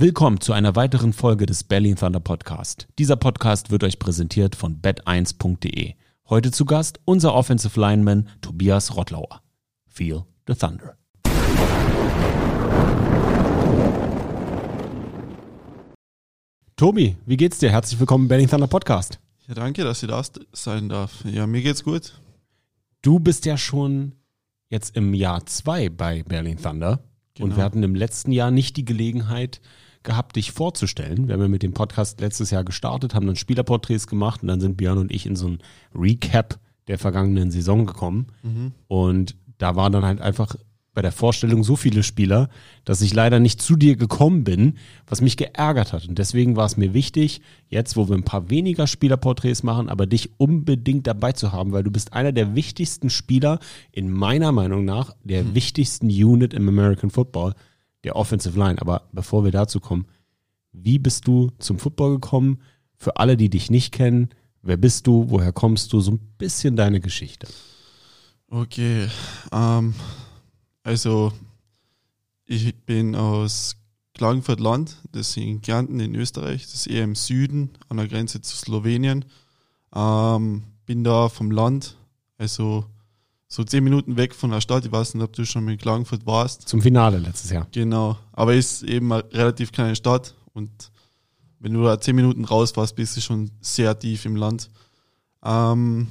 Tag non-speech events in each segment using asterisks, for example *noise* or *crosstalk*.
Willkommen zu einer weiteren Folge des Berlin Thunder Podcast. Dieser Podcast wird euch präsentiert von bet1.de. Heute zu Gast unser Offensive Lineman Tobias Rottlauer. Feel the Thunder. Tobi, wie geht's dir? Herzlich willkommen im Berlin Thunder Podcast. Ja, danke, dass ich da sein darf. Ja, mir geht's gut. Du bist ja schon jetzt im Jahr zwei bei Berlin Thunder. Genau. Und wir hatten im letzten Jahr nicht die Gelegenheit gehabt, dich vorzustellen. Wir haben ja mit dem Podcast letztes Jahr gestartet, haben dann Spielerporträts gemacht und dann sind Björn und ich in so ein Recap der vergangenen Saison gekommen. Mhm. Und da war dann halt einfach bei der Vorstellung so viele Spieler, dass ich leider nicht zu dir gekommen bin, was mich geärgert hat. Und deswegen war es mir wichtig, jetzt, wo wir ein paar weniger Spielerporträts machen, aber dich unbedingt dabei zu haben, weil du bist einer der wichtigsten Spieler, in meiner Meinung nach, der mhm. wichtigsten Unit im American Football, der Offensive Line. Aber bevor wir dazu kommen, wie bist du zum Football gekommen? Für alle, die dich nicht kennen, wer bist du, woher kommst du, so ein bisschen deine Geschichte. Okay, ähm, also, ich bin aus Klagenfurt Land, das ist in Kärnten in Österreich, das ist eher im Süden an der Grenze zu Slowenien. Ähm, bin da vom Land, also so zehn Minuten weg von der Stadt. Ich weiß nicht, ob du schon mit Klagenfurt warst. Zum Finale letztes Jahr. Genau, aber ist eben eine relativ kleine Stadt und wenn du da zehn Minuten raus warst, bist du schon sehr tief im Land. Ähm,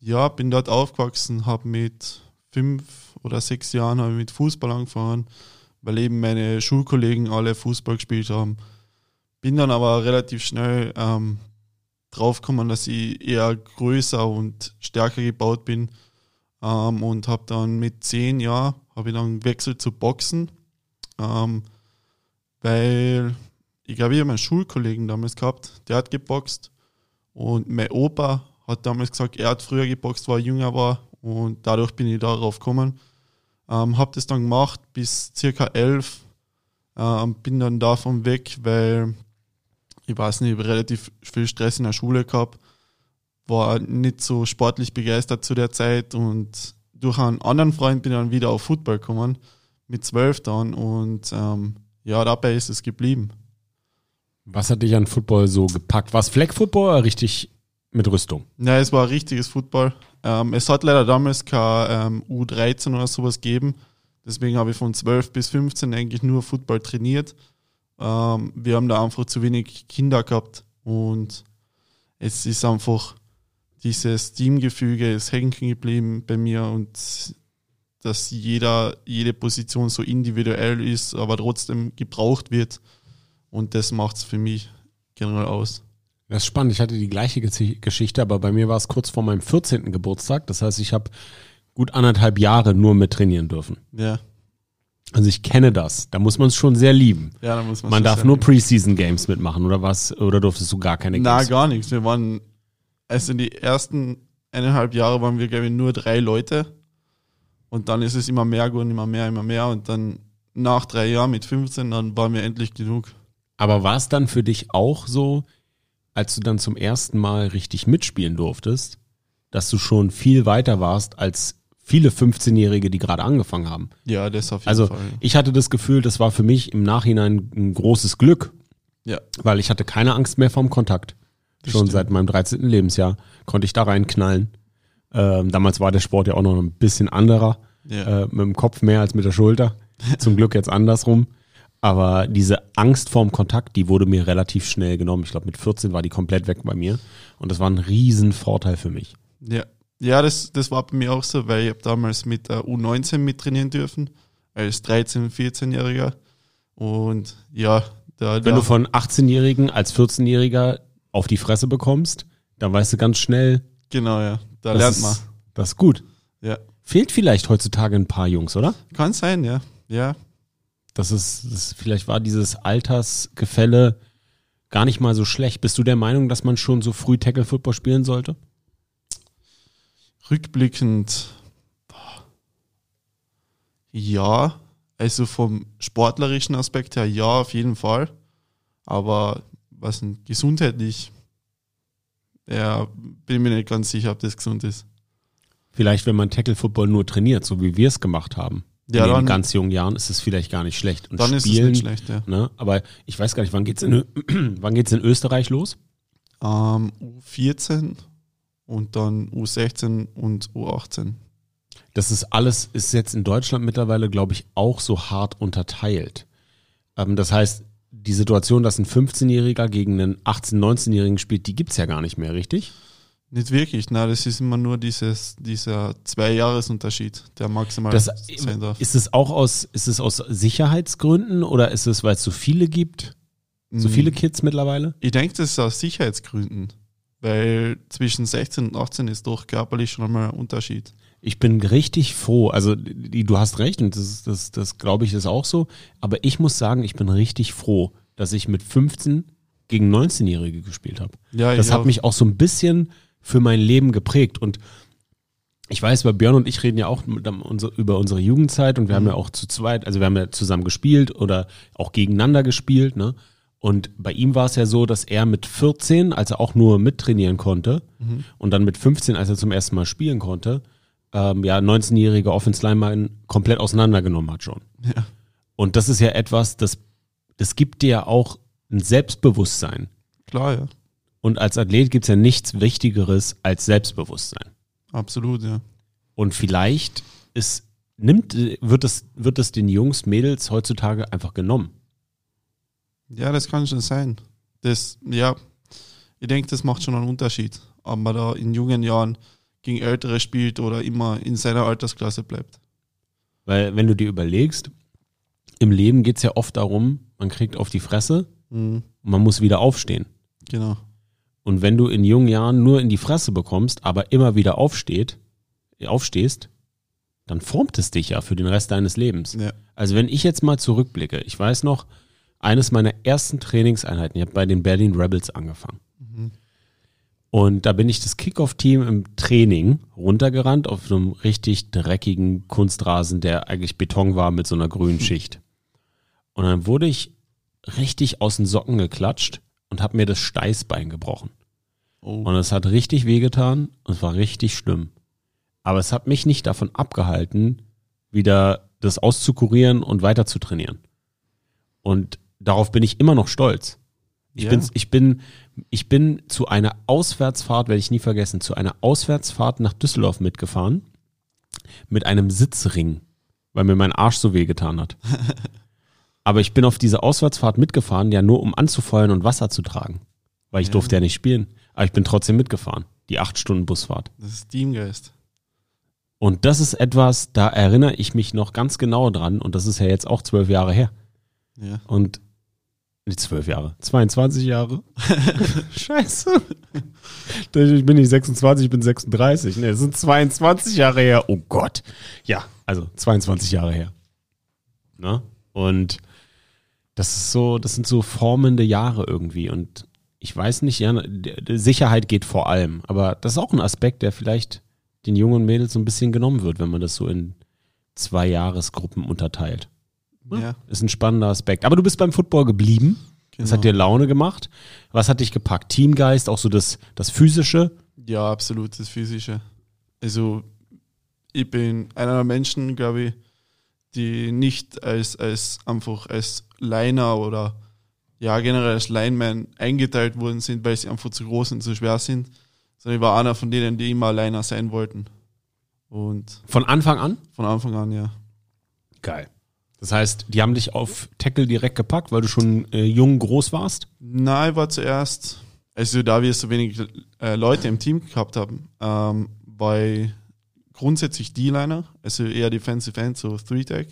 ja, bin dort aufgewachsen, habe mit fünf oder sechs Jahren habe ich mit Fußball angefangen, weil eben meine Schulkollegen alle Fußball gespielt haben. Bin dann aber relativ schnell ähm, draufgekommen, dass ich eher größer und stärker gebaut bin ähm, und habe dann mit zehn Jahren habe ich dann gewechselt zu Boxen, ähm, weil ich glaube, ich habe meinen Schulkollegen damals gehabt, der hat geboxt und mein Opa hat damals gesagt, er hat früher geboxt, weil er jünger war und dadurch bin ich darauf gekommen. Ähm, habe das dann gemacht bis circa elf. Ähm, bin dann davon weg, weil ich weiß nicht, ich habe relativ viel Stress in der Schule gehabt. War nicht so sportlich begeistert zu der Zeit und durch einen anderen Freund bin ich dann wieder auf Football gekommen. Mit zwölf dann und ähm, ja, dabei ist es geblieben. Was hat dich an Football so gepackt? War es Flag Football oder richtig mit Rüstung? Ja, es war richtiges Football. Ähm, es hat leider damals kein ähm, U13 oder sowas gegeben. Deswegen habe ich von 12 bis 15 eigentlich nur Football trainiert. Ähm, wir haben da einfach zu wenig Kinder gehabt und es ist einfach dieses Teamgefüge ist hängen geblieben bei mir und dass jeder, jede Position so individuell ist, aber trotzdem gebraucht wird. Und das macht es für mich generell aus. Das ist spannend. Ich hatte die gleiche Geschichte, aber bei mir war es kurz vor meinem 14. Geburtstag. Das heißt, ich habe gut anderthalb Jahre nur mit trainieren dürfen. Ja. Also ich kenne das. Da muss man es schon sehr lieben. Ja, da muss man Man darf nur Preseason Games mitmachen oder was? Oder durftest du gar keine Games? Na, gar nichts. Wir waren, also in die ersten eineinhalb Jahre waren wir, glaube ich, nur drei Leute. Und dann ist es immer mehr geworden, immer mehr, immer mehr. Und dann nach drei Jahren mit 15, dann waren wir endlich genug. Aber war es dann für dich auch so, als du dann zum ersten Mal richtig mitspielen durftest, dass du schon viel weiter warst als viele 15-Jährige, die gerade angefangen haben. Ja, das auf jeden also, Fall. Also ich hatte das Gefühl, das war für mich im Nachhinein ein großes Glück. Ja. Weil ich hatte keine Angst mehr vom Kontakt. Das schon stimmt. seit meinem 13. Lebensjahr konnte ich da reinknallen. Ähm, damals war der Sport ja auch noch ein bisschen anderer. Ja. Äh, mit dem Kopf mehr als mit der Schulter. *laughs* Zum Glück jetzt andersrum. Aber diese Angst vorm Kontakt, die wurde mir relativ schnell genommen. Ich glaube, mit 14 war die komplett weg bei mir. Und das war ein Riesenvorteil für mich. Ja, ja das, das war bei mir auch so, weil ich habe damals mit der U19 mittrainieren dürfen, als 13-, 14-Jähriger. Und ja, da, da Wenn du von 18-Jährigen als 14-Jähriger auf die Fresse bekommst, dann weißt du ganz schnell. Genau, ja. Da lernt man. Das ist gut. Ja. Fehlt vielleicht heutzutage ein paar Jungs, oder? Kann sein, ja. Ja, das ist, das, vielleicht war dieses Altersgefälle gar nicht mal so schlecht. Bist du der Meinung, dass man schon so früh Tackle Football spielen sollte? Rückblickend, ja. Also vom sportlerischen Aspekt her, ja, auf jeden Fall. Aber was denn, gesundheitlich, ja, bin mir nicht ganz sicher, ob das gesund ist. Vielleicht, wenn man Tackle Football nur trainiert, so wie wir es gemacht haben Ja, in dann, ganz jungen Jahren ist es vielleicht gar nicht schlecht. Und dann spielen, ist es nicht schlecht, ja. Ne, aber ich weiß gar nicht, wann geht's in, *clears throat* wann geht's in Österreich los? Ähm, U14 und dann U16 und U18. Das ist alles, ist jetzt in Deutschland mittlerweile, glaube ich, auch so hart unterteilt. Ähm, das heißt, die Situation, dass ein 15-Jähriger gegen einen 18-, 19-Jährigen spielt, die gibt es ja gar nicht mehr, richtig? Nicht wirklich, na, das ist immer nur dieses, dieser Zwei-Jahres-Unterschied, der maximal das, sein darf. Ist es auch aus, ist es aus Sicherheitsgründen oder ist es, weil es so viele gibt? So viele mm. Kids mittlerweile? Ich denke, das ist aus Sicherheitsgründen, weil zwischen 16 und 18 ist doch körperlich schon einmal ein Unterschied. Ich bin richtig froh. Also du hast recht und das, das, das glaube ich ist auch so. Aber ich muss sagen, ich bin richtig froh, dass ich mit 15 gegen 19-Jährige gespielt habe. Ja, das hat auch. mich auch so ein bisschen für mein Leben geprägt. Und ich weiß, bei Björn und ich reden ja auch über unsere Jugendzeit und wir mhm. haben ja auch zu zweit, also wir haben ja zusammen gespielt oder auch gegeneinander gespielt. Ne? Und bei ihm war es ja so, dass er mit 14, als er auch nur mittrainieren konnte, mhm. und dann mit 15, als er zum ersten Mal spielen konnte, ähm, ja, 19-jährige Offense Lineman komplett auseinandergenommen hat schon. Ja. Und das ist ja etwas, das, das gibt dir ja auch ein Selbstbewusstsein. Klar, ja. Und als Athlet gibt es ja nichts Wichtigeres als Selbstbewusstsein. Absolut, ja. Und vielleicht ist, nimmt, wird es, wird es den Jungs, Mädels heutzutage einfach genommen. Ja, das kann schon sein. Das, ja, ich denke, das macht schon einen Unterschied, man da in jungen Jahren gegen Ältere spielt oder immer in seiner Altersklasse bleibt. Weil, wenn du dir überlegst, im Leben geht es ja oft darum, man kriegt auf die Fresse mhm. und man muss wieder aufstehen. Genau. Und wenn du in jungen Jahren nur in die Fresse bekommst, aber immer wieder aufsteht, aufstehst, dann formt es dich ja für den Rest deines Lebens. Ja. Also wenn ich jetzt mal zurückblicke, ich weiß noch, eines meiner ersten Trainingseinheiten, ich habe bei den Berlin Rebels angefangen. Und da bin ich das Kickoff-Team im Training runtergerannt auf einem richtig dreckigen Kunstrasen, der eigentlich Beton war mit so einer grünen Schicht. Und dann wurde ich richtig aus den Socken geklatscht und habe mir das Steißbein gebrochen. Oh. Und es hat richtig wehgetan und es war richtig schlimm. Aber es hat mich nicht davon abgehalten, wieder das auszukurieren und weiter zu trainieren. Und darauf bin ich immer noch stolz. Ich, ja. bin, ich, bin, ich bin zu einer Auswärtsfahrt, werde ich nie vergessen, zu einer Auswärtsfahrt nach Düsseldorf mitgefahren mit einem Sitzring, weil mir mein Arsch so wehgetan hat. *laughs* Aber ich bin auf diese Auswärtsfahrt mitgefahren, ja nur um anzufeuern und Wasser zu tragen. Weil ich ja. durfte ja nicht spielen. Aber ich bin trotzdem mitgefahren. Die acht Stunden Busfahrt. Das ist Teamgeist. Und das ist etwas, da erinnere ich mich noch ganz genau dran. Und das ist ja jetzt auch zwölf Jahre her. Ja. Und nicht zwölf Jahre, 22 Jahre. *laughs* Scheiße. Ich bin nicht 26, ich bin 36. Ne, das sind 22 Jahre her. Oh Gott. Ja, also 22 Jahre her. Ne? Und das ist so, das sind so formende Jahre irgendwie. Und ich weiß nicht, ja, Sicherheit geht vor allem. Aber das ist auch ein Aspekt, der vielleicht den jungen Mädels so ein bisschen genommen wird, wenn man das so in zwei Jahresgruppen unterteilt. Ja. Ist ein spannender Aspekt. Aber du bist beim Football geblieben. Genau. Das hat dir Laune gemacht. Was hat dich gepackt? Teamgeist, auch so das, das Physische? Ja, absolut, das Physische. Also, ich bin einer der Menschen, glaube ich, die nicht als, als einfach als Liner oder ja generell als Lineman eingeteilt worden sind, weil sie einfach zu groß und zu schwer sind, sondern ich war einer von denen, die immer Liner sein wollten. Und von Anfang an? Von Anfang an, ja. Geil. Das heißt, die haben dich auf Tackle direkt gepackt, weil du schon äh, jung, groß warst? Nein, war zuerst, also da wir so wenig äh, Leute im Team gehabt haben, ähm, war grundsätzlich D-Liner, also eher Defensive End, so Three-Tag.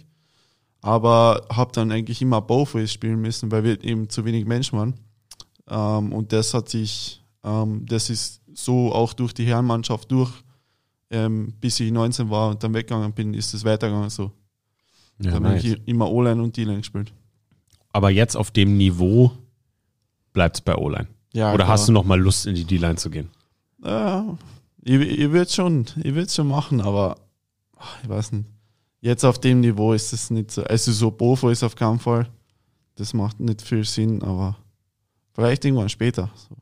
Aber habe dann eigentlich immer Ways spielen müssen, weil wir eben zu wenig Menschen waren. Ähm, und das hat sich, ähm, das ist so auch durch die Herrenmannschaft durch, ähm, bis ich 19 war und dann weggegangen bin, ist es weitergegangen so. Ja, habe nice. ich immer O-Line und D-Line gespielt. Aber jetzt auf dem Niveau bleibt es bei O-Line. Ja, Oder klar. hast du noch mal Lust, in die D-Line zu gehen? Ja, ich, ich würde schon, ich schon machen, aber ich weiß nicht. Jetzt auf dem Niveau ist es nicht so. Also so Bofo ist auf keinen Fall. Das macht nicht viel Sinn, aber vielleicht irgendwann später. So.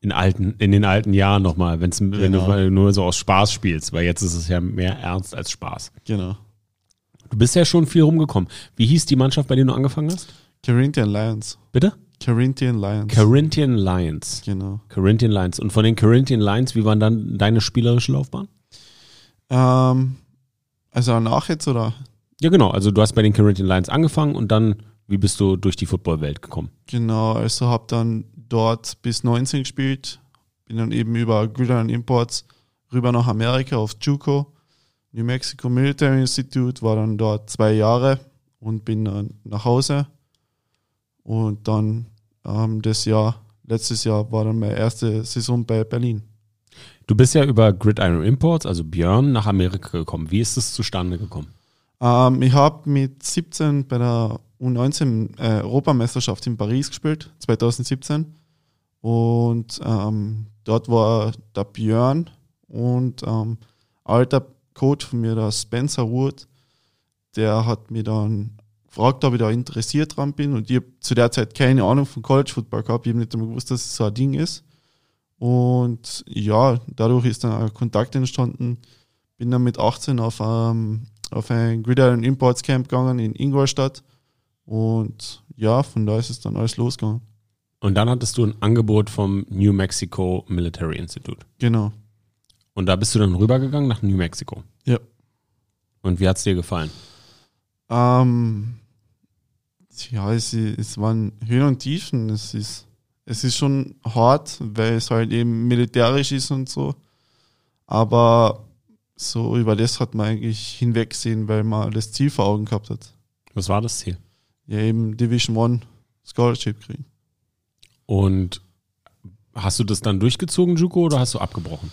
In, alten, in den alten Jahren nochmal, genau. wenn du nur so aus Spaß spielst, weil jetzt ist es ja mehr ernst als Spaß. Genau. Du bist ja schon viel rumgekommen. Wie hieß die Mannschaft, bei der du angefangen hast? Corinthian Lions. Bitte? Corinthian Lions. Corinthian Lions. genau. Corinthian Lions. Und von den Corinthian Lions, wie waren dann deine spielerische Laufbahn? Ähm, also danach jetzt oder? Ja, genau. Also du hast bei den Corinthian Lions angefangen und dann, wie bist du durch die Footballwelt gekommen? Genau, also habe dann dort bis 19 gespielt, bin dann eben über Gridiron Imports rüber nach Amerika auf JUCO, New Mexico Military Institute, war dann dort zwei Jahre und bin dann nach Hause. Und dann ähm, das Jahr, letztes Jahr war dann meine erste Saison bei Berlin. Du bist ja über Gridiron Imports, also Björn, nach Amerika gekommen. Wie ist das zustande gekommen? Ähm, ich habe mit 17 bei der U19 äh, Europameisterschaft in Paris gespielt, 2017. Und ähm, dort war der Björn und ähm, alter Coach von mir, der Spencer Wood, der hat mir dann gefragt, ob ich da interessiert dran bin. Und ich habe zu der Zeit keine Ahnung von College Football gehabt. Ich habe nicht einmal gewusst, dass es so ein Ding ist. Und ja, dadurch ist dann ein Kontakt entstanden. Bin dann mit 18 auf, ähm, auf ein Gridiron Imports Camp gegangen in Ingolstadt. Und ja, von da ist es dann alles losgegangen. Und dann hattest du ein Angebot vom New Mexico Military Institute. Genau. Und da bist du dann rübergegangen nach New Mexico. Ja. Und wie hat es dir gefallen? Ähm, ja, es, es waren Höhen und Tiefen. Es ist, es ist schon hart, weil es halt eben militärisch ist und so. Aber so über das hat man eigentlich hinwegsehen, weil man das Ziel vor Augen gehabt hat. Was war das Ziel? Ja, eben Division One Scholarship kriegen. Und hast du das dann durchgezogen, Juko, oder hast du abgebrochen?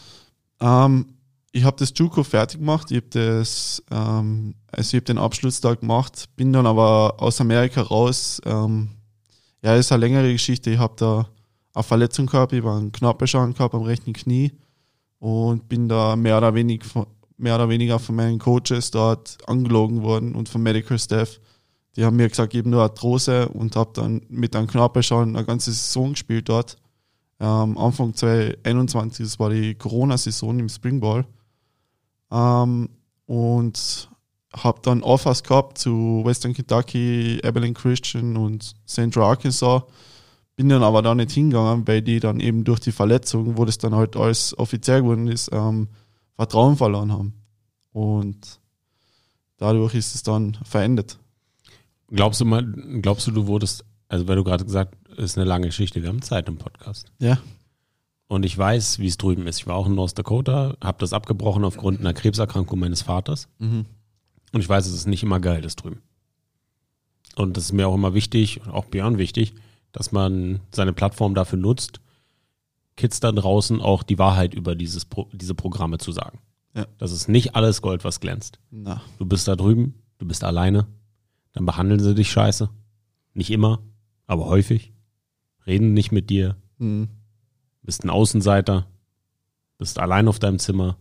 Ähm, ich habe das JUCO fertig gemacht, ich habe ähm, also ich den Abschlusstag gemacht, bin dann aber aus Amerika raus. Ähm, ja, ist eine längere Geschichte. Ich habe da eine Verletzung gehabt, ich war einen Knorpelschaden gehabt am rechten Knie und bin da mehr oder, wenig, mehr oder weniger von meinen Coaches dort angelogen worden und vom Medical Staff. Die haben mir gesagt, ich habe nur Arthrose und habe dann mit einem Knorpelschaden eine ganze Saison gespielt dort. Ähm, Anfang 2021, das war die Corona-Saison im Springball. Ähm, und habe dann Offers gehabt zu Western Kentucky, Abilene Christian und Central Arkansas. Bin dann aber da nicht hingegangen, weil die dann eben durch die Verletzung, wo das dann halt alles offiziell geworden ist, ähm, Vertrauen verloren haben. Und dadurch ist es dann verändert. Glaubst du mal, glaubst du, du wurdest, also weil du gerade gesagt, ist eine lange Geschichte, wir haben Zeit im Podcast. Ja. Und ich weiß, wie es drüben ist. Ich war auch in North Dakota, habe das abgebrochen aufgrund einer Krebserkrankung meines Vaters. Mhm. Und ich weiß, es ist nicht immer geil, das drüben. Und das ist mir auch immer wichtig, auch Björn wichtig, dass man seine Plattform dafür nutzt, Kids da draußen auch die Wahrheit über dieses Pro diese Programme zu sagen. Ja. Das ist nicht alles Gold, was glänzt. Na. Du bist da drüben, du bist alleine, dann behandeln sie dich scheiße. Nicht immer, aber häufig. Reden nicht mit dir, Mhm. bist ein Außenseiter, bist allein auf deinem Zimmer.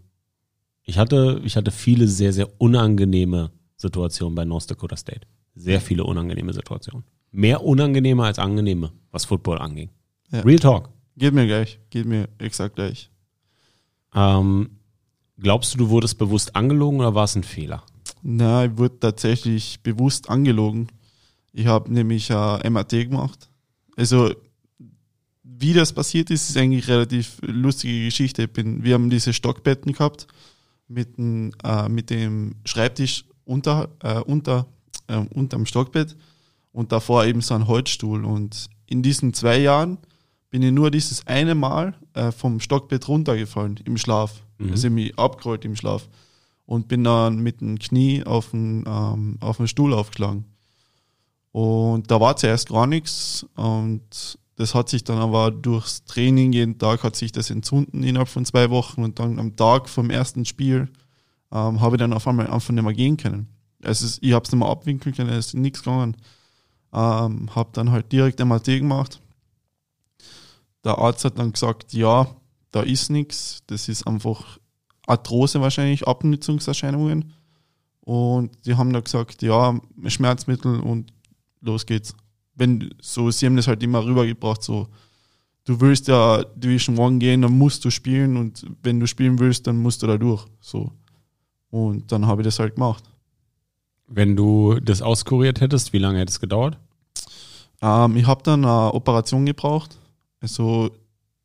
Ich hatte, ich hatte viele sehr, sehr unangenehme Situationen bei North Dakota State. Sehr viele unangenehme Situationen. Mehr unangenehme als angenehme, was Football anging. Ja. Real Talk. Geht mir gleich. Geht mir exakt gleich. Ähm, glaubst du, du wurdest bewusst angelogen oder war es ein Fehler? Na, ich wurde tatsächlich bewusst angelogen. Ich habe nämlich ein MAT gemacht. Also, wie das passiert ist, ist eigentlich relativ lustige Geschichte. Ich bin, wir haben diese Stockbetten gehabt mit, dem, äh, mit dem Schreibtisch unter, äh, unter, äh, unterm Stockbett und davor eben so ein Holzstuhl. Und in diesen zwei Jahren bin ich nur dieses eine Mal äh, vom Stockbett runtergefallen im Schlaf. Mhm. Also ich mich abgerollt im Schlaf und bin dann mit dem Knie auf den, ähm, auf den Stuhl aufgeschlagen. Und da war zuerst gar nichts und das hat sich dann aber durchs Training, jeden Tag hat sich das entzünden innerhalb von zwei Wochen und dann am Tag vom ersten Spiel ähm, habe ich dann auf einmal einfach nicht mehr gehen können. Ist, ich habe es nicht mehr abwinkeln können, es ist nichts gegangen. Ähm, habe dann halt direkt MRT gemacht. Der Arzt hat dann gesagt, ja, da ist nichts, das ist einfach Arthrose wahrscheinlich, Abnützungserscheinungen. Und die haben dann gesagt, ja, Schmerzmittel und los geht's. Wenn so, sie haben das halt immer rübergebracht, so, du willst ja Division One gehen, dann musst du spielen und wenn du spielen willst, dann musst du da durch. So. Und dann habe ich das halt gemacht. Wenn du das auskuriert hättest, wie lange hätte es gedauert? Ähm, ich habe dann eine Operation gebraucht. Also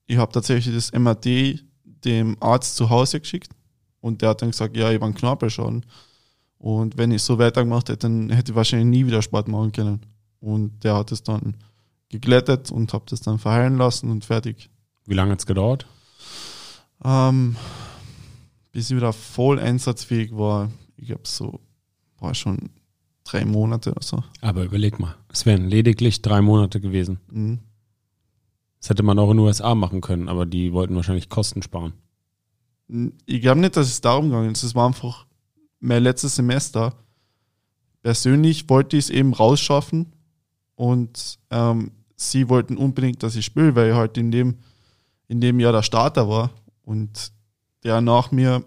ich habe tatsächlich das MRT dem Arzt zu Hause geschickt und der hat dann gesagt, ja, ich war ein Knorpelschaden. Und wenn ich so weitergemacht hätte, dann hätte ich wahrscheinlich nie wieder Sport machen können. Und der hat es dann geglättet und habe das dann verheilen lassen und fertig. Wie lange hat es gedauert? Ähm, bis ich wieder voll einsatzfähig war, ich glaube so, war schon drei Monate oder so. Aber überleg mal, es wären lediglich drei Monate gewesen. Mhm. Das hätte man auch in den USA machen können, aber die wollten wahrscheinlich Kosten sparen. Ich glaube nicht, dass es darum ist. Es war einfach mein letztes Semester. Persönlich wollte ich es eben rausschaffen und ähm, sie wollten unbedingt, dass ich spiele, weil ich halt in dem, in dem Jahr der Starter war. Und der nach mir,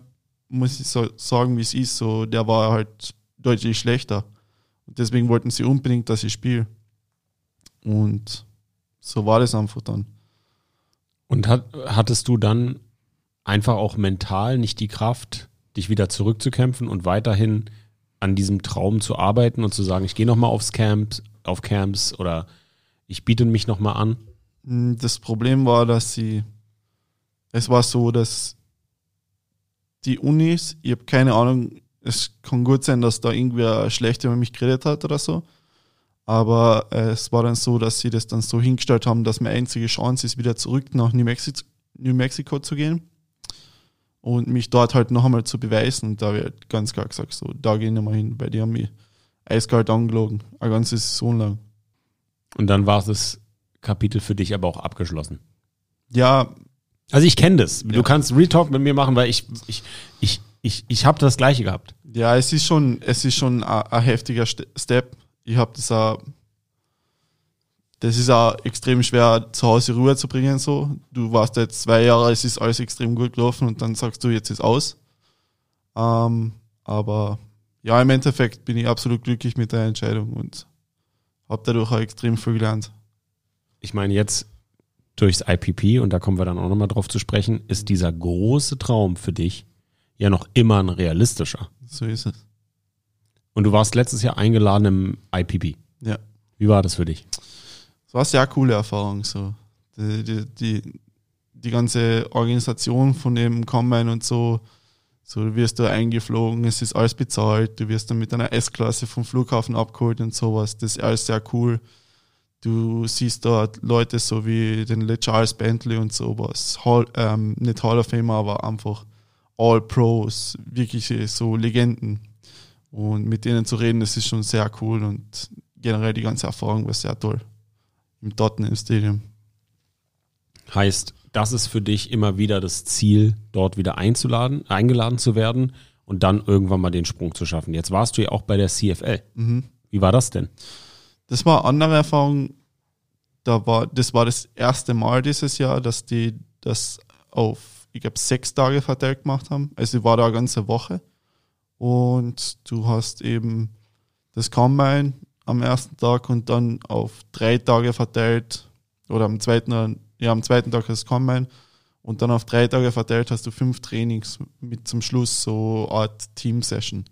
muss ich so sagen, wie es ist, so, der war halt deutlich schlechter. Und deswegen wollten sie unbedingt, dass ich spiele. Und so war das einfach dann. Und hat, hattest du dann einfach auch mental nicht die Kraft, dich wieder zurückzukämpfen und weiterhin an diesem Traum zu arbeiten und zu sagen, ich gehe nochmal aufs Camp, auf Camps oder ich biete mich nochmal an? Hm, das Problem war, dass sie, es war so, dass die Unis, ich habe keine Ahnung, es kann gut sein, dass da irgendwer schlecht über mich geredet hat oder so. Aber äh, es war dann so, dass sie das dann so hingestellt haben, dass meine einzige Chance ist, wieder zurück nach New Mexico, New Mexico zu gehen und mich dort halt noch einmal zu beweisen. Und da wird halt ganz klar gesagt, so, da gehen wir mal hin, weil die haben mich eiskalt angelogen, eine ganze Saison lang. Und dann war das Kapitel für dich aber auch abgeschlossen. Ja. Also ich kenne das. Du ja. kannst Retalk mit mir machen, weil ich, ich, ich, ich, ich habe das gleiche gehabt. Ja, es ist schon, es ist schon ein heftiger Step. Ich habe das auch, das ist auch extrem schwer zu Hause Ruhe zu bringen. So, du warst jetzt zwei Jahre, es ist alles extrem gut gelaufen und dann sagst du, jetzt ist aus. Ähm, aber ja, im Endeffekt bin ich absolut glücklich mit der Entscheidung und habe dadurch auch extrem viel gelernt. Ich meine, jetzt durchs IPP, und da kommen wir dann auch nochmal drauf zu sprechen, ist dieser große Traum für dich ja noch immer ein realistischer. So ist es. Und du warst letztes Jahr eingeladen im IPP. Ja. Wie war das für dich? Es war sehr coole Erfahrung. So. Die, die, die, die ganze Organisation von dem Combine und so, so du wirst da eingeflogen, es ist alles bezahlt, du wirst dann mit einer S-Klasse vom Flughafen abgeholt und sowas. Das ist alles sehr cool. Du siehst dort Leute so wie den Charles Bentley und sowas. Hall, ähm, nicht Hall of Fame, aber einfach All Pros, wirklich so Legenden. Und mit denen zu reden, das ist schon sehr cool und generell die ganze Erfahrung war sehr toll. Im Tottenham Stadium. Heißt, das ist für dich immer wieder das Ziel, dort wieder einzuladen, eingeladen zu werden und dann irgendwann mal den Sprung zu schaffen. Jetzt warst du ja auch bei der CFL. Mhm. Wie war das denn? Das war eine andere Erfahrung. Da war, das war das erste Mal dieses Jahr, dass die das auf, ich glaube, sechs Tage verteilt gemacht haben. Also ich war da eine ganze Woche. Und du hast eben das Combine am ersten Tag und dann auf drei Tage verteilt oder am zweiten ja, am zweiten Tag das Combine und dann auf drei Tage verteilt hast du fünf Trainings mit zum Schluss so eine Art Team-Session.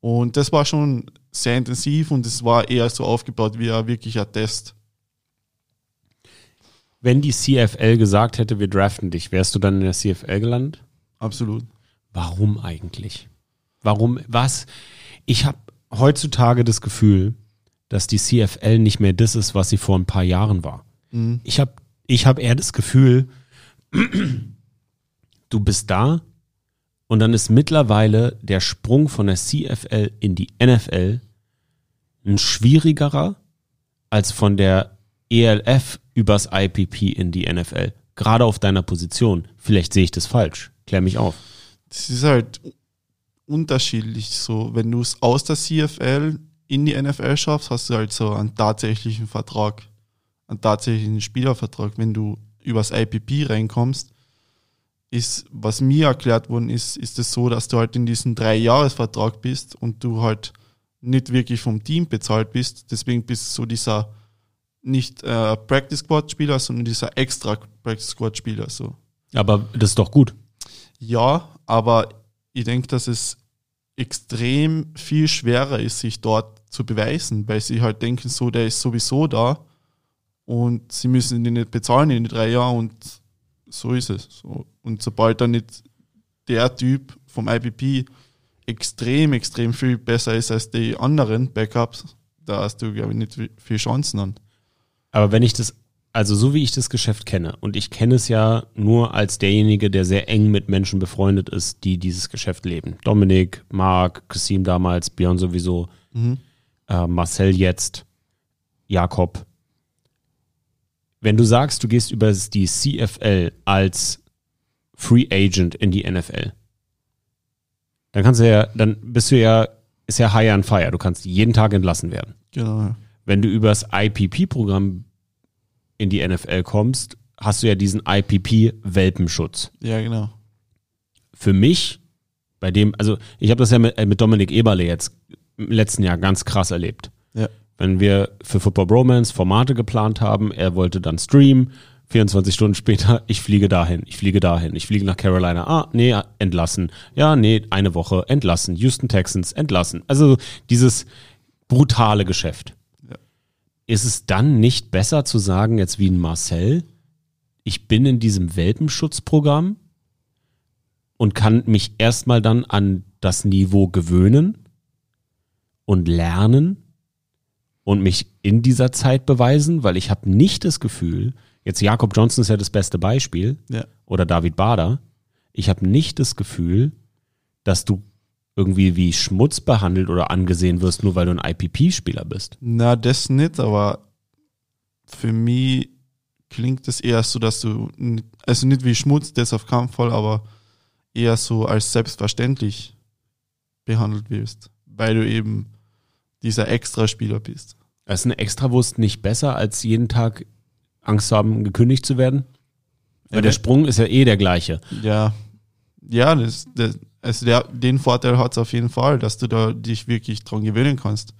Und das war schon sehr intensiv und es war eher so aufgebaut wie ein wirklicher Test. Wenn die CFL gesagt hätte, wir draften dich, wärst du dann in der CFL gelandet? Absolut. Warum eigentlich? Warum, was? Ich habe heutzutage das Gefühl, dass die CFL nicht mehr das ist, was sie vor ein paar Jahren war. Mhm. Ich habe ich habe eher das Gefühl, du bist da und dann ist mittlerweile der Sprung von der CFL in die NFL ein schwierigerer als von der ELF übers IPP in die NFL. Gerade auf deiner Position. Vielleicht sehe ich das falsch. Klär mich auf. Das ist halt unterschiedlich so. Wenn du es aus der CFL in die NFL schaffst, hast du halt so einen tatsächlichen Vertrag einen tatsächlichen Spielervertrag. Wenn du übers IPP reinkommst, ist, was mir erklärt worden ist, ist es so, dass du halt in diesem Drei-Jahres-Vertrag bist und du halt nicht wirklich vom Team bezahlt bist. Deswegen bist du so dieser nicht äh, Practice Squad Spieler, sondern dieser extra Practice Squad Spieler. So. Aber das ist doch gut. Ja, aber ich denke, dass es extrem viel schwerer ist, sich dort zu beweisen, weil sie halt denken, so, der ist sowieso da und sie müssen ihn nicht bezahlen in die drei Jahren und so ist es. Und sobald dann nicht der Typ vom IPP extrem, extrem viel besser ist als die anderen Backups, da hast du, glaube ich, nicht viel Chancen an. Aber wenn ich das, also so wie ich das Geschäft kenne, und ich kenne es ja nur als derjenige, der sehr eng mit Menschen befreundet ist, die dieses Geschäft leben. Dominik, Marc, Christine damals, Björn sowieso, mhm. äh, Marcel jetzt, Jakob. Wenn du sagst, du gehst über die CFL als Free Agent in die NFL, dann kannst du ja, dann bist du ja, ist ja high on fire. Du kannst jeden Tag entlassen werden. Genau. Wenn du übers IPP-Programm in die NFL kommst, hast du ja diesen IPP-Welpenschutz. Ja, genau. Für mich, bei dem, also ich habe das ja mit, äh, mit Dominik Eberle jetzt im letzten Jahr ganz krass erlebt. Ja. Wenn wir für Football Bromance Formate geplant haben, er wollte dann streamen, 24 Stunden später, *laughs* ich fliege dahin, ich fliege dahin, ich fliege nach Carolina. Ah, nee, entlassen. Ja, nee, eine Woche, entlassen. Houston Texans, entlassen. Also dieses brutale Geschäft. Ist es dann nicht besser zu sagen, jetzt wie ein Marcel, ich bin in diesem Welpenschutzprogramm und kann mich erstmal dann an das Niveau gewöhnen und lernen und mich in dieser Zeit beweisen, weil ich habe nicht das Gefühl, Jetzt Jakob Johnson ist ja das beste Beispiel. Ja. Oder David Bader. Ich habe nicht das Gefühl, dass du irgendwie wie Schmutz behandelt oder angesehen wirst, nur weil du ein IPP-Spieler bist. Na, das nicht, aber für mich klingt es eher so, dass du, also nicht wie Schmutz, das auf keinen Fall, aber eher so als selbstverständlich behandelt wirst, weil du eben dieser Extraspieler bist. Ist eine Extrawurst nicht besser, als jeden Tag Angst haben, gekündigt zu werden? Weil ja, der Sprung ist ja eh der gleiche. Ja, ja, das, das, also der, den Vorteil hat es auf jeden Fall, dass du da dich wirklich dran gewöhnen kannst.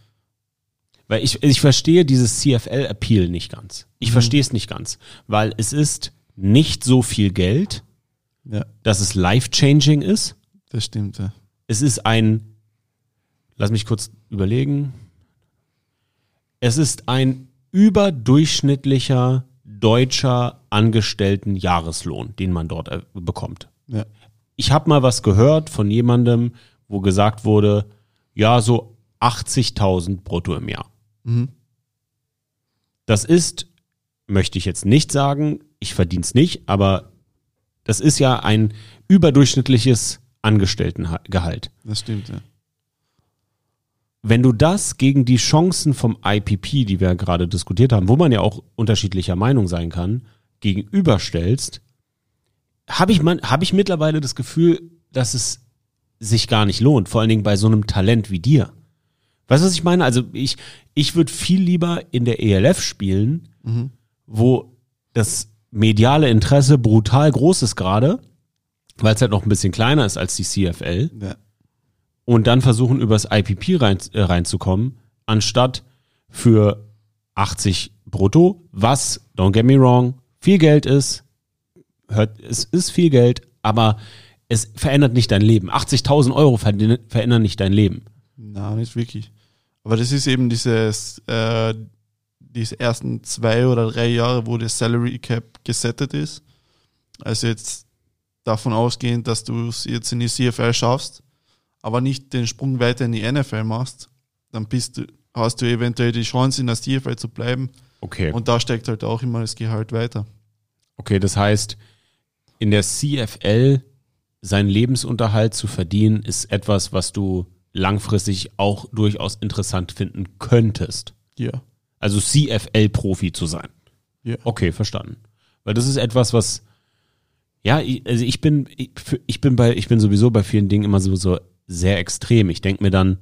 Weil ich, ich verstehe dieses CFL-Appeal nicht ganz. Ich mhm. verstehe es nicht ganz, weil es ist nicht so viel Geld, ja. dass es life-changing ist. Das stimmt, ja. Es ist ein, lass mich kurz überlegen. Es ist ein überdurchschnittlicher deutscher Angestellten-Jahreslohn, den man dort äh, bekommt. Ja. Ich habe mal was gehört von jemandem, wo gesagt wurde, ja, so 80.000 brutto im Jahr. Mhm. Das ist, möchte ich jetzt nicht sagen, ich verdiene es nicht, aber das ist ja ein überdurchschnittliches Angestelltengehalt. Das stimmt, ja. Wenn du das gegen die Chancen vom IPP, die wir gerade diskutiert haben, wo man ja auch unterschiedlicher Meinung sein kann, gegenüberstellst, habe ich, hab ich mittlerweile das Gefühl, dass es sich gar nicht lohnt, vor allen Dingen bei so einem Talent wie dir. Weißt du, was ich meine? Also ich, ich würde viel lieber in der ELF spielen, mhm. wo das mediale Interesse brutal groß ist gerade, weil es halt noch ein bisschen kleiner ist als die CFL. Ja und dann versuchen, übers IPP rein, äh, reinzukommen, anstatt für 80 brutto, was, don't get me wrong, viel Geld ist, hört, es ist viel Geld, aber es verändert nicht dein Leben. 80.000 Euro verändern nicht dein Leben. Na, nicht wirklich. Aber das ist eben dieses, äh, diese ersten zwei oder drei Jahre, wo das Salary Cap gesettet ist. Also jetzt davon ausgehend, dass du es jetzt in die CFL schaffst, aber nicht den Sprung weiter in die NFL machst, dann bist du, hast du eventuell die Chance, in der CFL zu bleiben. Okay. Und da steckt halt auch immer das Gehalt weiter. Okay, das heißt, in der CFL seinen Lebensunterhalt zu verdienen, ist etwas, was du langfristig auch durchaus interessant finden könntest. Ja. Also CFL-Profi zu sein. Ja. Okay, verstanden. Weil das ist etwas, was ja, also ich bin, ich bin bei, ich bin sowieso bei vielen Dingen immer so, so sehr extrem. Ich denke mir dann,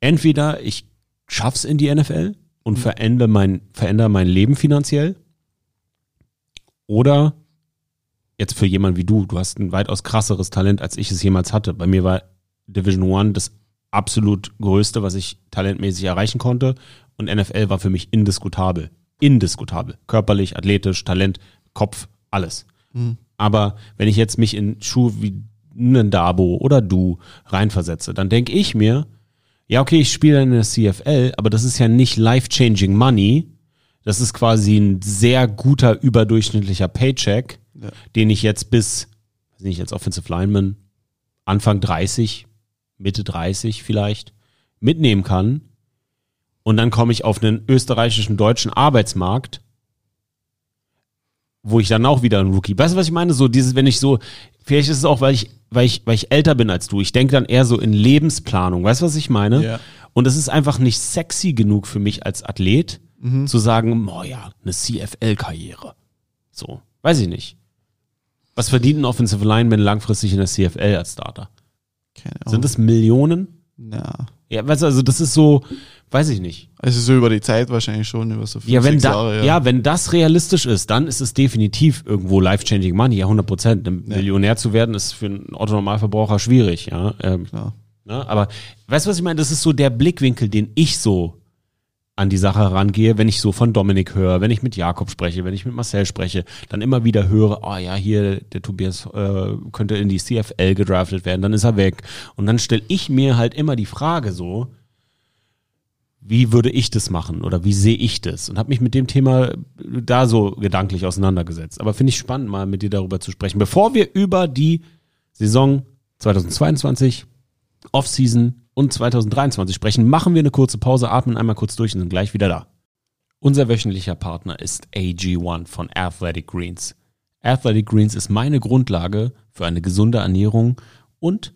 entweder ich schaff's in die NFL und mhm. verändere mein, verändere mein Leben finanziell, oder jetzt für jemanden wie du, du hast ein weitaus krasseres Talent, als ich es jemals hatte. Bei mir war Division One das absolut größte, was ich talentmäßig erreichen konnte. Und NFL war für mich indiskutabel. Indiskutabel. Körperlich, athletisch, Talent, Kopf, alles. Mhm. Aber wenn ich jetzt mich in Schuhe wie einen Dabo oder du reinversetze, dann denke ich mir, ja, okay, ich spiele in der CFL, aber das ist ja nicht life-changing money. Das ist quasi ein sehr guter, überdurchschnittlicher Paycheck, ja. den ich jetzt bis, weiß nicht, jetzt Offensive Lineman, Anfang 30, Mitte 30 vielleicht, mitnehmen kann. Und dann komme ich auf einen österreichischen, deutschen Arbeitsmarkt, wo ich dann auch wieder ein Rookie. Weißt du, was ich meine? So dieses, wenn ich so, vielleicht ist es auch, weil ich, weil ich, weil ich älter bin als du. Ich denke dann eher so in Lebensplanung. Weißt du, was ich meine? Ja. Und es ist einfach nicht sexy genug für mich als Athlet, mhm. zu sagen, oh ja, eine CFL-Karriere. So, weiß ich nicht. Was verdient ein Offensive Lineman langfristig in der CFL als Starter? Sind das Millionen? Ja. Ja, weißt du, also das ist so, weiß ich nicht. Also so über die Zeit wahrscheinlich schon, über so fünf, ja, wenn da, Jahre. Ja. ja. wenn das realistisch ist, dann ist es definitiv irgendwo life-changing money, ja, 100 Prozent. Ja. Millionär zu werden ist für einen Otto-Normalverbraucher schwierig, ja. Ähm, Klar. Ne? Aber weißt du, was ich meine? Das ist so der Blickwinkel, den ich so an die Sache herangehe, wenn ich so von Dominik höre, wenn ich mit Jakob spreche, wenn ich mit Marcel spreche, dann immer wieder höre, oh ja, hier, der Tobias äh, könnte in die CFL gedraftet werden, dann ist er weg. Und dann stelle ich mir halt immer die Frage so, wie würde ich das machen oder wie sehe ich das? Und habe mich mit dem Thema da so gedanklich auseinandergesetzt. Aber finde ich spannend, mal mit dir darüber zu sprechen. Bevor wir über die Saison 2022, Offseason und 2023 sprechen, machen wir eine kurze Pause, atmen einmal kurz durch und sind gleich wieder da. Unser wöchentlicher Partner ist AG1 von Athletic Greens. Athletic Greens ist meine Grundlage für eine gesunde Ernährung und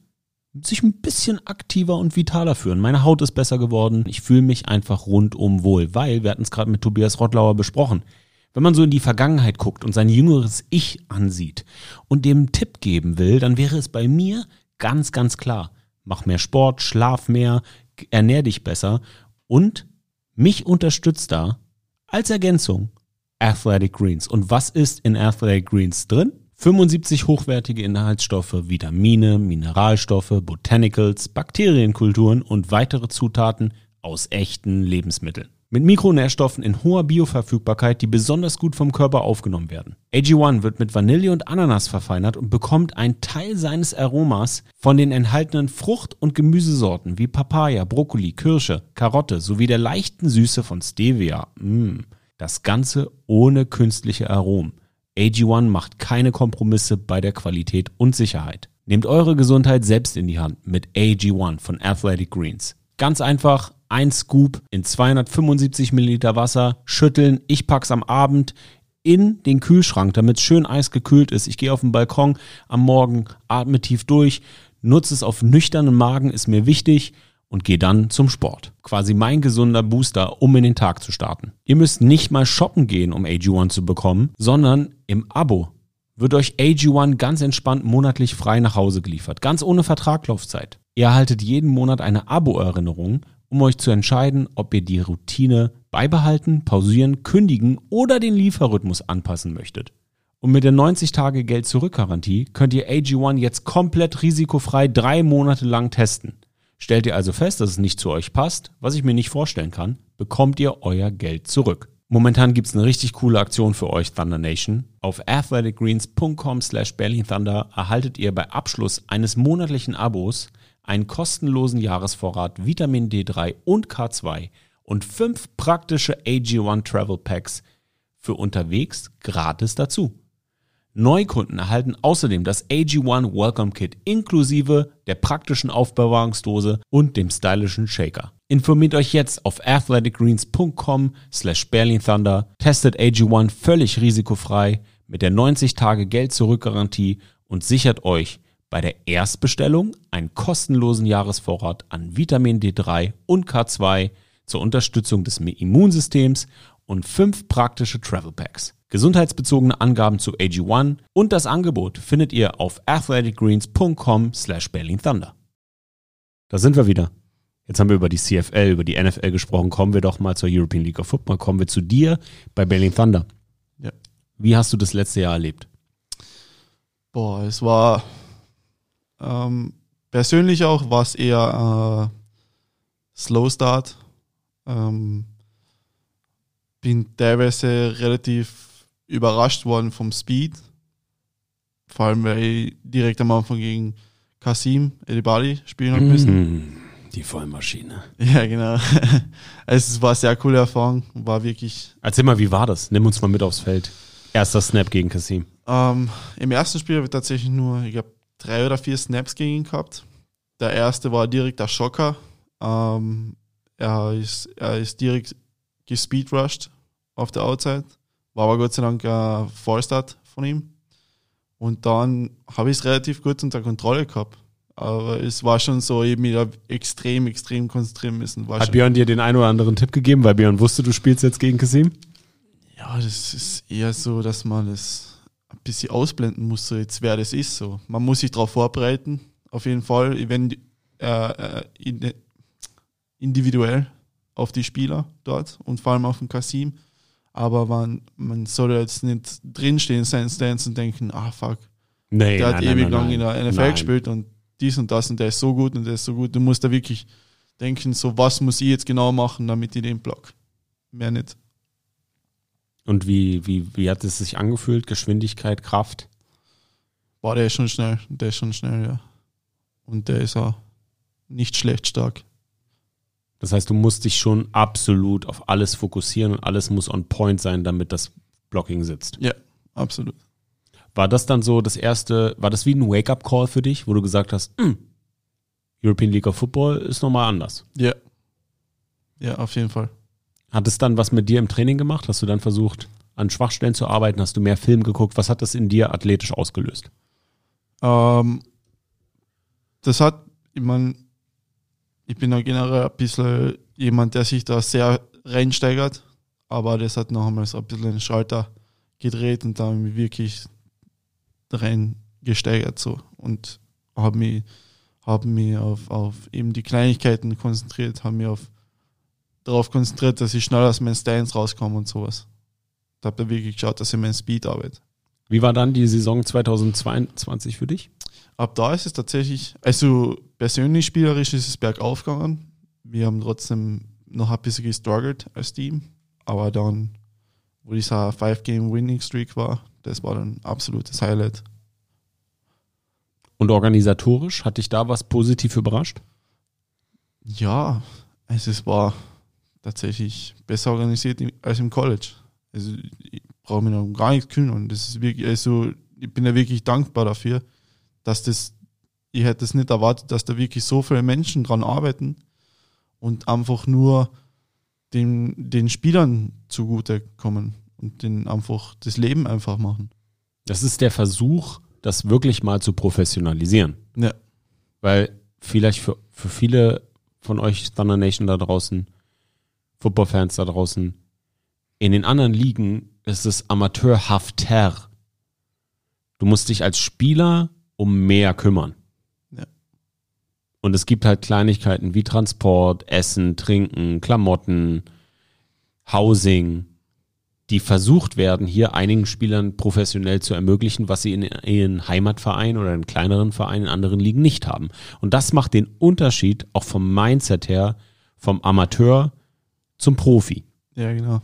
sich ein bisschen aktiver und vitaler fühlen. Meine Haut ist besser geworden. Ich fühle mich einfach rundum wohl, weil wir hatten es gerade mit Tobias Rottlauer besprochen. Wenn man so in die Vergangenheit guckt und sein jüngeres Ich ansieht und dem einen Tipp geben will, dann wäre es bei mir ganz, ganz klar mach mehr Sport, schlaf mehr, ernähr dich besser und mich unterstützt da als Ergänzung Athletic Greens. Und was ist in Athletic Greens drin? 75 hochwertige Inhaltsstoffe, Vitamine, Mineralstoffe, Botanicals, Bakterienkulturen und weitere Zutaten aus echten Lebensmitteln mit Mikronährstoffen in hoher Bioverfügbarkeit, die besonders gut vom Körper aufgenommen werden. AG1 wird mit Vanille und Ananas verfeinert und bekommt einen Teil seines Aromas von den enthaltenen Frucht- und Gemüsesorten wie Papaya, Brokkoli, Kirsche, Karotte sowie der leichten Süße von Stevia. Mm. Das Ganze ohne künstliche Aromen. AG1 macht keine Kompromisse bei der Qualität und Sicherheit. Nehmt eure Gesundheit selbst in die Hand mit AG1 von Athletic Greens. Ganz einfach ein Scoop in 275 Milliliter Wasser, schütteln. Ich pack's am Abend in den Kühlschrank, damit schön eisgekühlt ist. Ich gehe auf den Balkon am Morgen, atme tief durch, nutze es auf nüchternen Magen, ist mir wichtig und gehe dann zum Sport. Quasi mein gesunder Booster, um in den Tag zu starten. Ihr müsst nicht mal shoppen gehen, um AG1 zu bekommen, sondern im Abo wird euch AG1 ganz entspannt monatlich frei nach Hause geliefert, ganz ohne Vertraglaufzeit. Ihr erhaltet jeden Monat eine Abo-Erinnerung um euch zu entscheiden, ob ihr die Routine beibehalten, pausieren, kündigen oder den Lieferrhythmus anpassen möchtet. Und mit der 90-Tage-Geld-Zurück-Garantie könnt ihr AG1 jetzt komplett risikofrei drei Monate lang testen. Stellt ihr also fest, dass es nicht zu euch passt, was ich mir nicht vorstellen kann, bekommt ihr euer Geld zurück. Momentan gibt's eine richtig coole Aktion für euch, Thunder Nation. Auf athleticgreens.com slash Berlin Thunder erhaltet ihr bei Abschluss eines monatlichen Abos einen kostenlosen Jahresvorrat Vitamin D3 und K2 und fünf praktische AG1 Travel Packs für unterwegs gratis dazu. Neukunden erhalten außerdem das AG1 Welcome Kit inklusive der praktischen Aufbewahrungsdose und dem stylischen Shaker. Informiert euch jetzt auf athleticgreens.com slash berlinthunder, testet AG1 völlig risikofrei mit der 90 Tage Geld zurück Garantie und sichert euch bei der Erstbestellung einen kostenlosen Jahresvorrat an Vitamin D3 und K2 zur Unterstützung des Immunsystems und fünf praktische Travel Packs. Gesundheitsbezogene Angaben zu AG1 und das Angebot findet ihr auf athleticgreens.com slash berlinthunder. Da sind wir wieder. Jetzt haben wir über die CFL, über die NFL gesprochen. Kommen wir doch mal zur European League of Football. Kommen wir zu dir bei Berlin Thunder. Ja. Wie hast du das letzte Jahr erlebt? Boah, es war ähm, persönlich auch war es eher äh, Slow Start. Ähm, bin teilweise relativ überrascht worden vom Speed. Vor allem, weil ich direkt am Anfang gegen Kasim Edibali spielen hat müssen. Mhm. Die Vollmaschine. *laughs* Ja, genau. *laughs* es war eine sehr coole Erfahrung, war wirklich. Erzähl mal, wie war das? Nimm uns mal mit aufs Feld. Erster Snap gegen Kasim. Ähm, Im ersten Spiel habe ich tatsächlich nur, ich glaube, drei oder vier Snaps gegen ihn gehabt. Der erste war direkt der Schocker. Ähm, er, ist, er ist direkt gespeedrushed auf der Outside. War aber Gott sei Dank ein Fallstart von ihm. Und dann habe ich es relativ gut unter Kontrolle gehabt. Aber es war schon so, eben wieder extrem, extrem konzentrieren müssen. War Hat schon, Björn dir den einen oder anderen Tipp gegeben, weil Björn wusste, du spielst jetzt gegen Kasim? ja, das ist eher so, dass man das bisschen ausblenden muss, so jetzt wer das ist. So. Man muss sich darauf vorbereiten, auf jeden Fall, wenn äh, äh, in- individuell auf die Spieler dort und vor allem auf den Kasim. Aber man, man soll jetzt nicht drinstehen in seinen Stands und denken, ah fuck, Nee, der hat nein, nein, ewig nein, lang nein. in der NFL Nein. gespielt und dies und das und der ist so gut und der ist so gut. Du musst da wirklich denken, so was muss ich jetzt genau machen, damit ich den block. Mehr nicht. Und wie, wie, wie hat es sich angefühlt? Geschwindigkeit, Kraft? Boah, der ist schon schnell, der ist schon schnell, ja. Und der ist auch nicht schlecht stark. Das heißt, du musst dich schon absolut auf alles fokussieren und alles muss on point sein, damit das Blocking sitzt. Ja, absolut. War das dann so das erste, war das wie ein Wake-up-Call für dich, wo du gesagt hast, "Hm, European League of Football ist nochmal anders? Ja. Ja, auf jeden Fall. Hat es dann was mit dir im Training gemacht? Hast du dann versucht, an Schwachstellen zu arbeiten? Hast du mehr Film geguckt? Was hat das in dir athletisch ausgelöst? Ähm, das hat, ich mein, ich bin ja generell ein bisschen jemand, der sich da sehr reinsteigert, aber das hat noch einmal so ein bisschen den Schalter gedreht und da habe ich mich wirklich rein gesteigert so und habe mich, hab mich auf, auf eben die Kleinigkeiten konzentriert, habe mich auf darauf konzentriert, dass ich schnell aus meinen Stance rauskomme und sowas. Da habe ich wirklich geschaut, dass ich meinen Speed arbeite. Wie war dann die Saison 2022 für dich? Ab da ist es tatsächlich, also persönlich spielerisch ist es bergauf gegangen. Wir haben trotzdem noch ein bisschen gestruggelt als Team, aber dann, wo dieser Five-Game-Winning-Streak war, das war dann absolutes Highlight. Und organisatorisch, hat dich da was positiv überrascht? Ja, also es war tatsächlich besser organisiert als im College. Also ich brauche mir noch gar nichts kümmern. Das ist wirklich, also ich bin ja wirklich dankbar dafür, dass das, ich hätte es nicht erwartet, dass da wirklich so viele Menschen dran arbeiten und einfach nur den, den Spielern zugutekommen und den einfach das Leben einfach machen. Das ist der Versuch, das wirklich mal zu professionalisieren. Ja. Weil vielleicht für, für viele von euch Thunder Nation da draußen, Footballfans da draußen, in den anderen Ligen ist es amateurhafter. Du musst dich als Spieler um mehr kümmern. Ja. Und es gibt halt Kleinigkeiten wie Transport, Essen, Trinken, Klamotten, Housing, die versucht werden, hier einigen Spielern professionell zu ermöglichen, was sie in ihren Heimatverein oder in kleineren Vereinen in anderen Ligen nicht haben. Und das macht den Unterschied auch vom Mindset her, vom Amateur zum Profi. Ja, genau.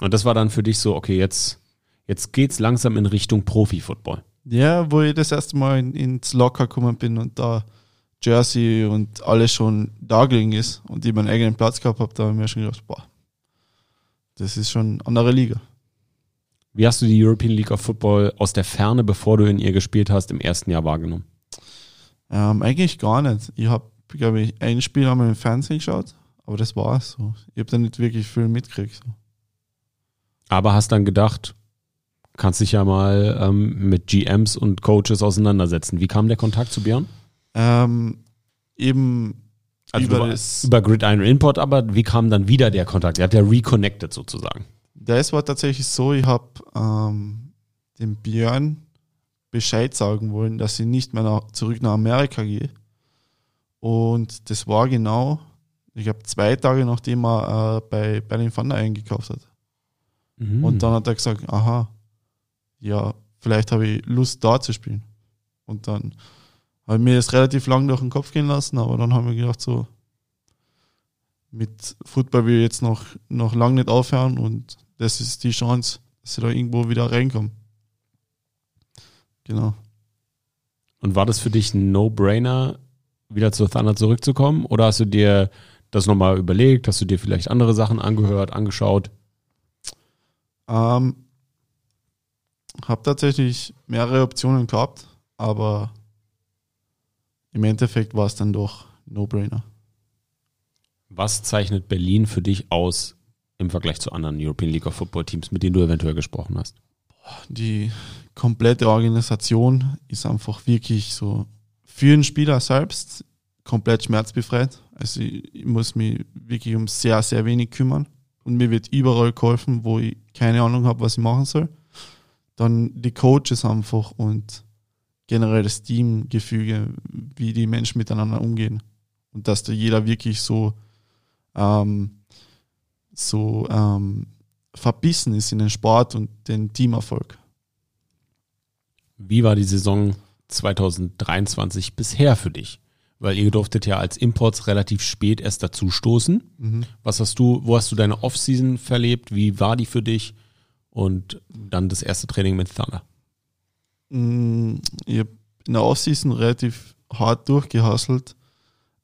Und das war dann für dich so, okay, jetzt, jetzt geht's langsam in Richtung Profi-Football. Ja, wo ich das erste Mal in, ins Locker gekommen bin und da Jersey und alles schon da gelegen ist und ich meinen eigenen Platz gehabt habe, da habe ich mir schon gedacht, boah, das ist schon eine andere Liga. Wie hast du die European League of Football aus der Ferne, bevor du in ihr gespielt hast, im ersten Jahr wahrgenommen? Ähm, eigentlich gar nicht. Ich habe, glaube ich, ein Spiel einmal im Fernsehen geschaut, aber das war's so. Ich habe da nicht wirklich viel mitgekriegt. So. Aber hast dann gedacht, kannst dich ja mal ähm, mit GMs und Coaches auseinandersetzen. Wie kam der Kontakt zu Björn? Ähm, eben Also über über, das, über Gridiron Import, aber wie kam dann wieder der Kontakt? Er hat ja reconnected sozusagen. das war tatsächlich so, ich habe ähm, dem Björn Bescheid sagen wollen, dass ich nicht mehr nach, zurück nach Amerika gehe. Und das war genau, ich glaube, zwei Tage nachdem er äh, bei Berlin Thunder eingekauft hat. Mhm. Und dann hat er gesagt, aha, ja, vielleicht habe ich Lust da zu spielen. Und dann habe ich mir das relativ lang durch den Kopf gehen lassen, aber dann haben wir gedacht, so, mit Football will ich jetzt noch, noch lange nicht aufhören und das ist die Chance, dass ich da irgendwo wieder reinkomme. Genau. Und war das für dich ein No-Brainer, wieder zu Thunder zurückzukommen? Oder hast du dir das nochmal überlegt? Hast du dir vielleicht andere Sachen angehört, angeschaut? Ähm, habe tatsächlich mehrere Optionen gehabt, aber im Endeffekt war es dann doch No-Brainer. Was zeichnet Berlin für dich aus im Vergleich zu anderen European League of Football Teams, mit denen du eventuell gesprochen hast? Die komplette Organisation ist einfach wirklich so für den Spieler selbst komplett schmerzbefreit. Also ich, muss mich wirklich um sehr, sehr wenig kümmern und mir wird überall geholfen, wo ich keine Ahnung habe, was ich machen soll. Dann die Coaches einfach und generell das Teamgefüge, wie die Menschen miteinander umgehen. Und dass da jeder wirklich so, ähm, so ähm, verbissen ist in den Sport und den Teamerfolg. Wie war die Saison 2023 bisher für dich? Weil ihr durftet ja als Imports relativ spät erst dazu stoßen. Mhm. Was hast du, wo hast du deine Offseason verlebt? Wie war die für dich? Und dann das erste Training mit Thunder. Mm, ich habe in der Offseason relativ hart durchgehasselt.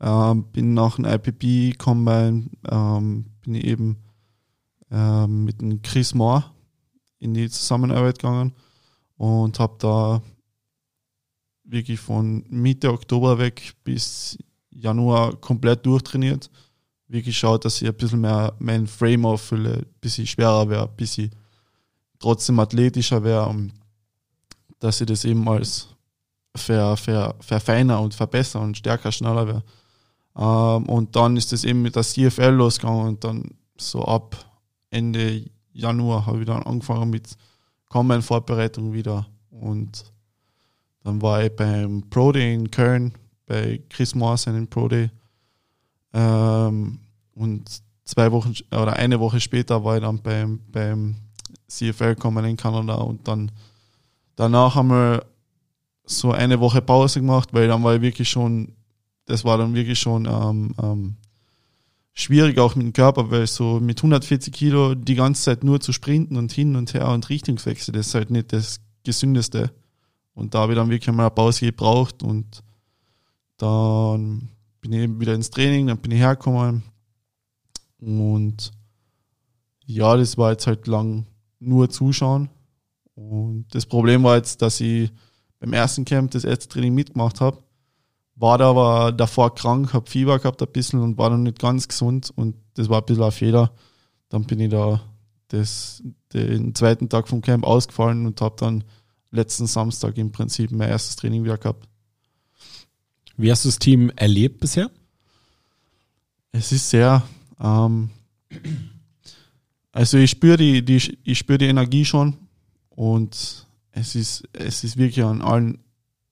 Ähm, bin nach dem IPP Combine, ähm, bin ich eben ähm, mit dem Chris Moore in die Zusammenarbeit gegangen und habe da wirklich von Mitte Oktober weg bis Januar komplett durchtrainiert. Wirklich schaut, dass ich ein bisschen mehr mein Frame auffülle, ein bisschen schwerer wäre, ein bisschen trotzdem athletischer wäre, und dass ich das eben als ver, ver, verfeiner und verbessern und stärker, schneller wäre. Ähm, und dann ist es eben mit der CFL losgegangen und dann so ab Ende Januar habe ich dann angefangen mit Combine-Vorbereitung wieder und dann war ich beim Pro Day in Köln, bei Chris Morrison im Pro Day. Ähm, und zwei Wochen oder eine Woche später war ich dann beim, beim CFL kommen in Kanada und dann danach haben wir so eine Woche Pause gemacht, weil dann war ich wirklich schon, das war dann wirklich schon ähm, ähm, schwierig auch mit dem Körper, weil so mit 140 Kilo die ganze Zeit nur zu sprinten und hin und her und Richtungswechsel, das ist halt nicht das Gesündeste. Und da habe ich dann wirklich mal eine Pause gebraucht und dann bin ich eben wieder ins Training, dann bin ich hergekommen und ja, das war jetzt halt lang nur zuschauen. Und das Problem war jetzt, dass ich beim ersten Camp das erste Training mitgemacht habe, war da aber davor krank, habe Fieber gehabt ein bisschen und war noch nicht ganz gesund und das war ein bisschen ein Fehler. Dann bin ich da das, den zweiten Tag vom Camp ausgefallen und habe dann letzten Samstag im Prinzip mein erstes Training wieder gehabt. Wie hast du das Team erlebt bisher? Es ist sehr, ähm, also ich spüre die, die, ich spüre die Energie schon und es ist, es ist wirklich an allen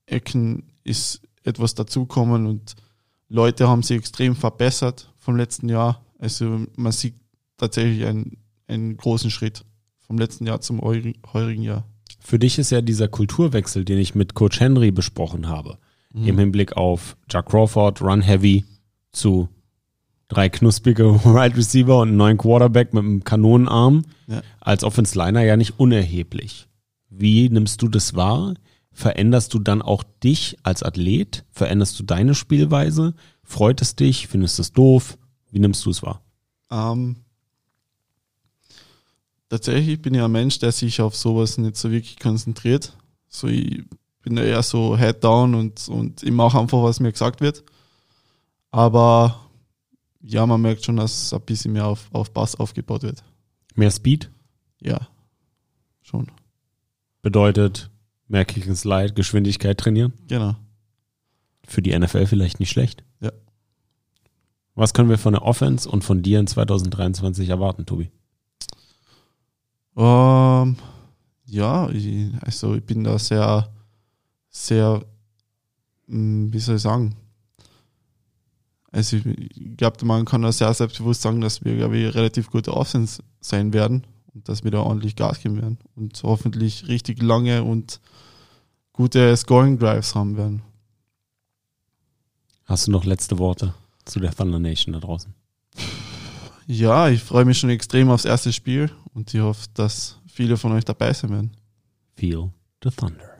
Ecken ist etwas dazukommen und Leute haben sich extrem verbessert vom letzten Jahr. Also man sieht tatsächlich einen, einen großen Schritt vom letzten Jahr zum heurigen Jahr. Für dich ist ja dieser Kulturwechsel, den ich mit Coach Henry besprochen habe, mhm. im Hinblick auf Jack Crawford, Run Heavy zu drei knusprige *laughs* Wide Receiver und einen neuen Quarterback mit einem Kanonenarm ja. als Offense Liner ja nicht unerheblich. Wie nimmst du das wahr? Veränderst du dann auch dich als Athlet? Veränderst du deine Spielweise? Freut es dich? Findest du es doof? Wie nimmst du es wahr? Ähm, tatsächlich bin ich ein Mensch, der sich auf sowas nicht so wirklich konzentriert. So, ich bin da eher so head down und, und ich mache einfach, was mir gesagt wird. Aber ja, man merkt schon, dass ein bisschen mehr auf, auf Bass aufgebaut wird. Mehr Speed? Ja, schon. Bedeutet mehr Kick and Slide, Geschwindigkeit trainieren? Genau. Für die NFL vielleicht nicht schlecht. Ja. Was können wir von der Offense und von dir in 2023 erwarten, Tobi? Ähm, ja, ich, also ich bin da sehr, sehr, hm, wie soll ich sagen, also ich glaube, man kann da sehr selbstbewusst sagen, dass wir, glaube ich, relativ gute Offense sein werden und dass wir da ordentlich Gas geben werden und hoffentlich richtig lange und gute Scoring Drives haben werden. Hast du noch letzte Worte zu der Thunder Nation da draußen? Ja, ich freue mich schon extrem aufs erste Spiel und ich hoffe, dass viele von euch dabei sein werden. Feel the Thunder.